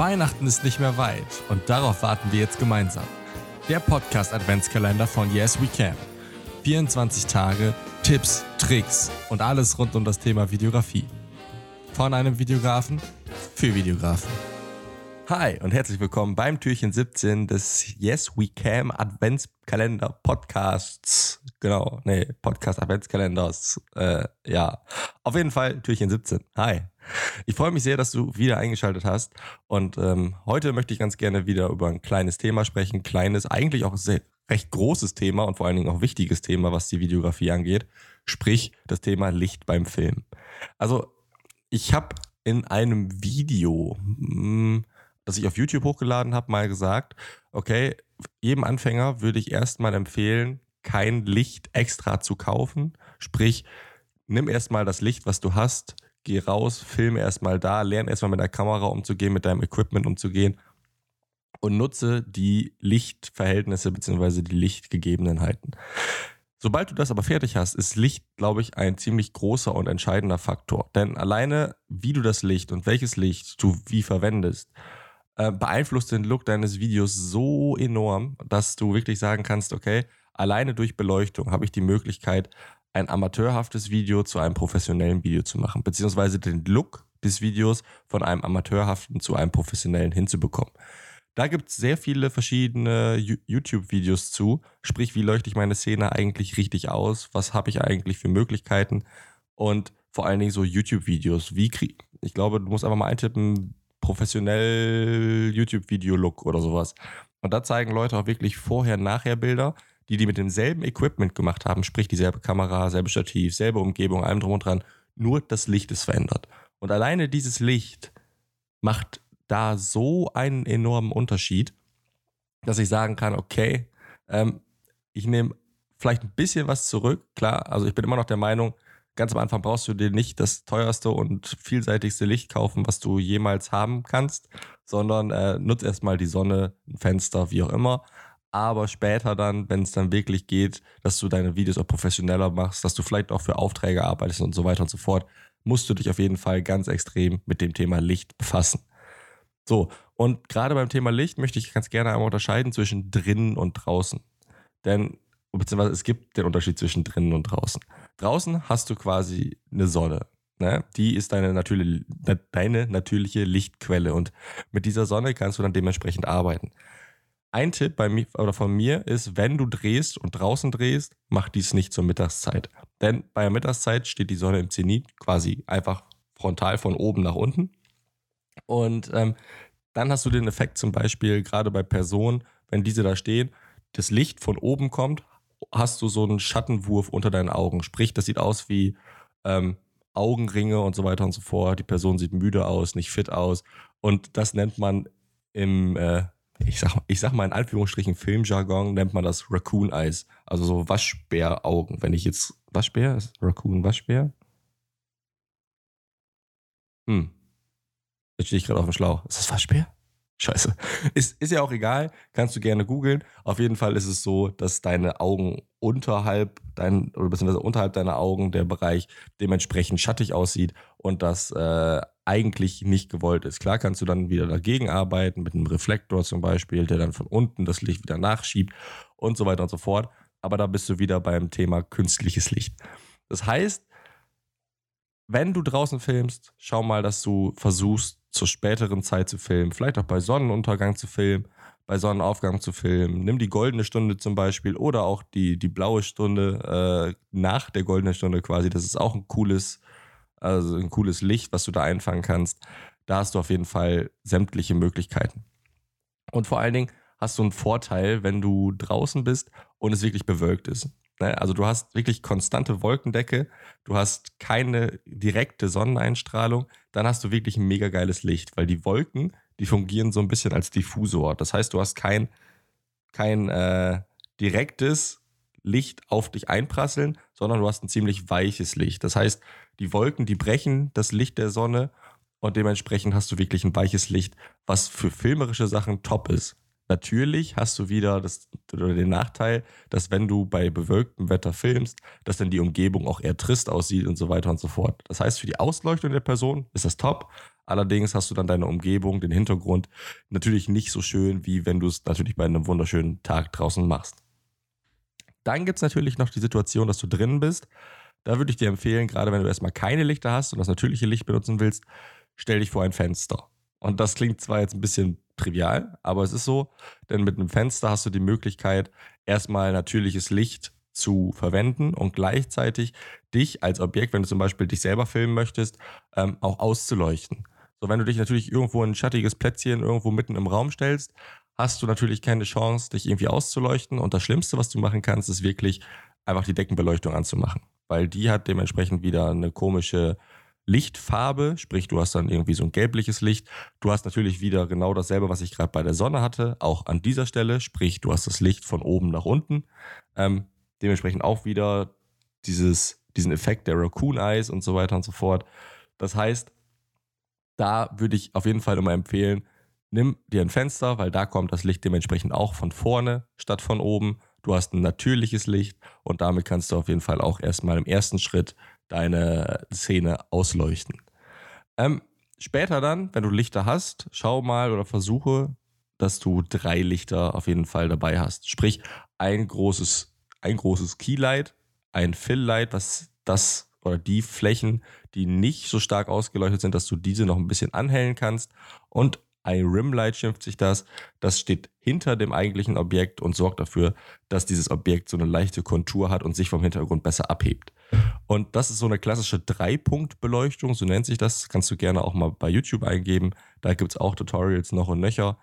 Weihnachten ist nicht mehr weit und darauf warten wir jetzt gemeinsam. Der Podcast Adventskalender von Yes We Can. 24 Tage, Tipps, Tricks und alles rund um das Thema Videografie. Von einem Videografen für Videografen. Hi und herzlich willkommen beim Türchen 17 des Yes We Can Adventskalender Podcasts. Genau, nee, Podcast Adventskalenders. Äh, ja, auf jeden Fall Türchen 17. Hi. Ich freue mich sehr, dass du wieder eingeschaltet hast. Und ähm, heute möchte ich ganz gerne wieder über ein kleines Thema sprechen. Kleines, eigentlich auch sehr, recht großes Thema und vor allen Dingen auch wichtiges Thema, was die Videografie angeht. Sprich, das Thema Licht beim Film. Also, ich habe in einem Video, hm, das ich auf YouTube hochgeladen habe, mal gesagt, okay, jedem Anfänger würde ich erstmal empfehlen, kein Licht extra zu kaufen. Sprich, nimm erstmal das Licht, was du hast, geh raus, film erstmal da, lern erstmal mit der Kamera umzugehen, mit deinem Equipment umzugehen und nutze die Lichtverhältnisse bzw. die Lichtgegebenheiten. Sobald du das aber fertig hast, ist Licht, glaube ich, ein ziemlich großer und entscheidender Faktor. Denn alleine, wie du das Licht und welches Licht du wie verwendest, äh, beeinflusst den Look deines Videos so enorm, dass du wirklich sagen kannst, okay, alleine durch Beleuchtung habe ich die Möglichkeit, ein amateurhaftes Video zu einem professionellen Video zu machen, beziehungsweise den Look des Videos von einem amateurhaften zu einem professionellen hinzubekommen. Da gibt es sehr viele verschiedene YouTube-Videos zu, sprich, wie leuchte ich meine Szene eigentlich richtig aus, was habe ich eigentlich für Möglichkeiten und vor allen Dingen so YouTube-Videos. Wie krieg ich glaube, du musst einfach mal eintippen, professionell YouTube-Video-Look oder sowas. Und da zeigen Leute auch wirklich Vorher-Nachher-Bilder, die die mit demselben Equipment gemacht haben, sprich dieselbe Kamera, selbe Stativ, selbe Umgebung, allem drum und dran, nur das Licht ist verändert. Und alleine dieses Licht macht da so einen enormen Unterschied, dass ich sagen kann, okay, ähm, ich nehme vielleicht ein bisschen was zurück. Klar, also ich bin immer noch der Meinung, ganz am Anfang brauchst du dir nicht das teuerste und vielseitigste Licht kaufen, was du jemals haben kannst, sondern äh, nutz erstmal die Sonne, ein Fenster, wie auch immer aber später dann, wenn es dann wirklich geht, dass du deine Videos auch professioneller machst, dass du vielleicht auch für Aufträge arbeitest und so weiter und so fort, musst du dich auf jeden Fall ganz extrem mit dem Thema Licht befassen. So, und gerade beim Thema Licht möchte ich ganz gerne einmal unterscheiden zwischen drinnen und draußen. Denn, beziehungsweise es gibt den Unterschied zwischen drinnen und draußen. Draußen hast du quasi eine Sonne. Ne? Die ist deine natürliche, deine natürliche Lichtquelle und mit dieser Sonne kannst du dann dementsprechend arbeiten. Ein Tipp bei mir oder von mir ist, wenn du drehst und draußen drehst, mach dies nicht zur Mittagszeit. Denn bei der Mittagszeit steht die Sonne im Zenit quasi einfach frontal von oben nach unten. Und ähm, dann hast du den Effekt zum Beispiel gerade bei Personen, wenn diese da stehen, das Licht von oben kommt, hast du so einen Schattenwurf unter deinen Augen. Sprich, das sieht aus wie ähm, Augenringe und so weiter und so fort. Die Person sieht müde aus, nicht fit aus. Und das nennt man im äh, ich sag, ich sag mal in Anführungsstrichen Filmjargon nennt man das Raccoon Eyes. Also so Waschbäraugen. Wenn ich jetzt. Waschbär? Ist Raccoon Waschbär? Hm. Jetzt stehe ich gerade auf dem Schlauch. Ist das Waschbär? Scheiße. Ist, ist ja auch egal. Kannst du gerne googeln. Auf jeden Fall ist es so, dass deine Augen unterhalb dein, oder beziehungsweise unterhalb deiner Augen der Bereich dementsprechend schattig aussieht und das äh, eigentlich nicht gewollt ist. Klar kannst du dann wieder dagegen arbeiten, mit einem Reflektor zum Beispiel, der dann von unten das Licht wieder nachschiebt und so weiter und so fort. Aber da bist du wieder beim Thema künstliches Licht. Das heißt, wenn du draußen filmst, schau mal, dass du versuchst, zur späteren Zeit zu filmen, vielleicht auch bei Sonnenuntergang zu filmen, bei Sonnenaufgang zu filmen. Nimm die goldene Stunde zum Beispiel oder auch die, die blaue Stunde äh, nach der goldenen Stunde quasi. Das ist auch ein cooles, also ein cooles Licht, was du da einfangen kannst. Da hast du auf jeden Fall sämtliche Möglichkeiten. Und vor allen Dingen hast du einen Vorteil, wenn du draußen bist und es wirklich bewölkt ist. Ne? Also du hast wirklich konstante Wolkendecke, du hast keine direkte Sonneneinstrahlung, dann hast du wirklich ein mega geiles Licht, weil die Wolken, die fungieren so ein bisschen als Diffusor. Das heißt, du hast kein, kein äh, direktes Licht auf dich einprasseln, sondern du hast ein ziemlich weiches Licht. Das heißt, die Wolken, die brechen das Licht der Sonne und dementsprechend hast du wirklich ein weiches Licht, was für filmerische Sachen top ist. Natürlich hast du wieder das, oder den Nachteil, dass wenn du bei bewölktem Wetter filmst, dass dann die Umgebung auch eher trist aussieht und so weiter und so fort. Das heißt, für die Ausleuchtung der Person ist das top. Allerdings hast du dann deine Umgebung, den Hintergrund natürlich nicht so schön, wie wenn du es natürlich bei einem wunderschönen Tag draußen machst. Dann gibt es natürlich noch die Situation, dass du drinnen bist. Da würde ich dir empfehlen, gerade wenn du erstmal keine Lichter hast und das natürliche Licht benutzen willst, stell dich vor ein Fenster. Und das klingt zwar jetzt ein bisschen trivial, aber es ist so, denn mit einem Fenster hast du die Möglichkeit, erstmal natürliches Licht zu verwenden und gleichzeitig dich als Objekt, wenn du zum Beispiel dich selber filmen möchtest, ähm, auch auszuleuchten. So, wenn du dich natürlich irgendwo in ein schattiges Plätzchen irgendwo mitten im Raum stellst, hast du natürlich keine Chance, dich irgendwie auszuleuchten. Und das Schlimmste, was du machen kannst, ist wirklich einfach die Deckenbeleuchtung anzumachen. Weil die hat dementsprechend wieder eine komische Lichtfarbe, sprich du hast dann irgendwie so ein gelbliches Licht. Du hast natürlich wieder genau dasselbe, was ich gerade bei der Sonne hatte, auch an dieser Stelle, sprich du hast das Licht von oben nach unten. Ähm, dementsprechend auch wieder dieses, diesen Effekt der Raccoon Eyes und so weiter und so fort. Das heißt, da würde ich auf jeden Fall immer empfehlen, nimm dir ein Fenster, weil da kommt das Licht dementsprechend auch von vorne statt von oben. Du hast ein natürliches Licht und damit kannst du auf jeden Fall auch erstmal im ersten Schritt deine Szene ausleuchten. Ähm, später dann, wenn du Lichter hast, schau mal oder versuche, dass du drei Lichter auf jeden Fall dabei hast. Sprich, ein großes, ein großes Keylight, ein Fill-Light, was das oder die Flächen, die nicht so stark ausgeleuchtet sind, dass du diese noch ein bisschen anhellen kannst und ein Rimlight schimpft sich das. Das steht hinter dem eigentlichen Objekt und sorgt dafür, dass dieses Objekt so eine leichte Kontur hat und sich vom Hintergrund besser abhebt. Und das ist so eine klassische Drei-Punkt-Beleuchtung, so nennt sich das. Kannst du gerne auch mal bei YouTube eingeben. Da gibt es auch Tutorials noch und nöcher.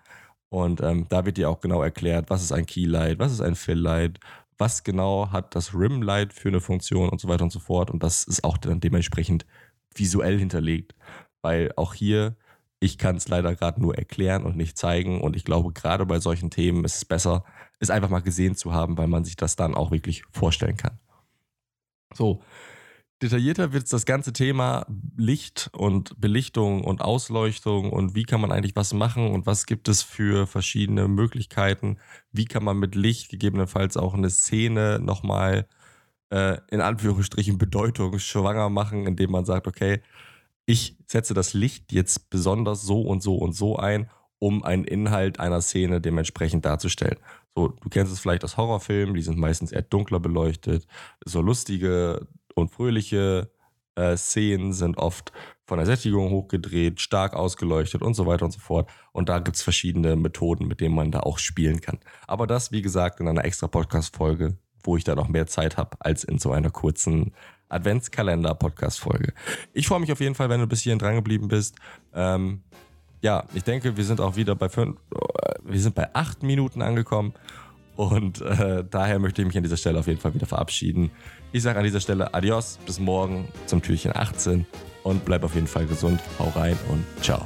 Und ähm, da wird dir auch genau erklärt, was ist ein Keylight, was ist ein Fill-Light, was genau hat das Rimlight für eine Funktion und so weiter und so fort. Und das ist auch dann dementsprechend visuell hinterlegt. Weil auch hier ich kann es leider gerade nur erklären und nicht zeigen. Und ich glaube, gerade bei solchen Themen ist es besser, es einfach mal gesehen zu haben, weil man sich das dann auch wirklich vorstellen kann. So, detaillierter wird das ganze Thema Licht und Belichtung und Ausleuchtung und wie kann man eigentlich was machen und was gibt es für verschiedene Möglichkeiten. Wie kann man mit Licht gegebenenfalls auch eine Szene nochmal äh, in Anführungsstrichen bedeutungsschwanger machen, indem man sagt, okay, ich setze das Licht jetzt besonders so und so und so ein, um einen Inhalt einer Szene dementsprechend darzustellen. So, du kennst es vielleicht aus Horrorfilmen, die sind meistens eher dunkler beleuchtet. So lustige und fröhliche äh, Szenen sind oft von der Sättigung hochgedreht, stark ausgeleuchtet und so weiter und so fort. Und da gibt es verschiedene Methoden, mit denen man da auch spielen kann. Aber das, wie gesagt, in einer extra Podcast-Folge, wo ich da noch mehr Zeit habe, als in so einer kurzen Adventskalender-Podcast-Folge. Ich freue mich auf jeden Fall, wenn du bis hierhin dran geblieben bist. Ähm, ja, ich denke, wir sind auch wieder bei fünf, wir sind bei acht Minuten angekommen. Und äh, daher möchte ich mich an dieser Stelle auf jeden Fall wieder verabschieden. Ich sage an dieser Stelle Adios, bis morgen zum Türchen 18 und bleib auf jeden Fall gesund. Hau rein und ciao.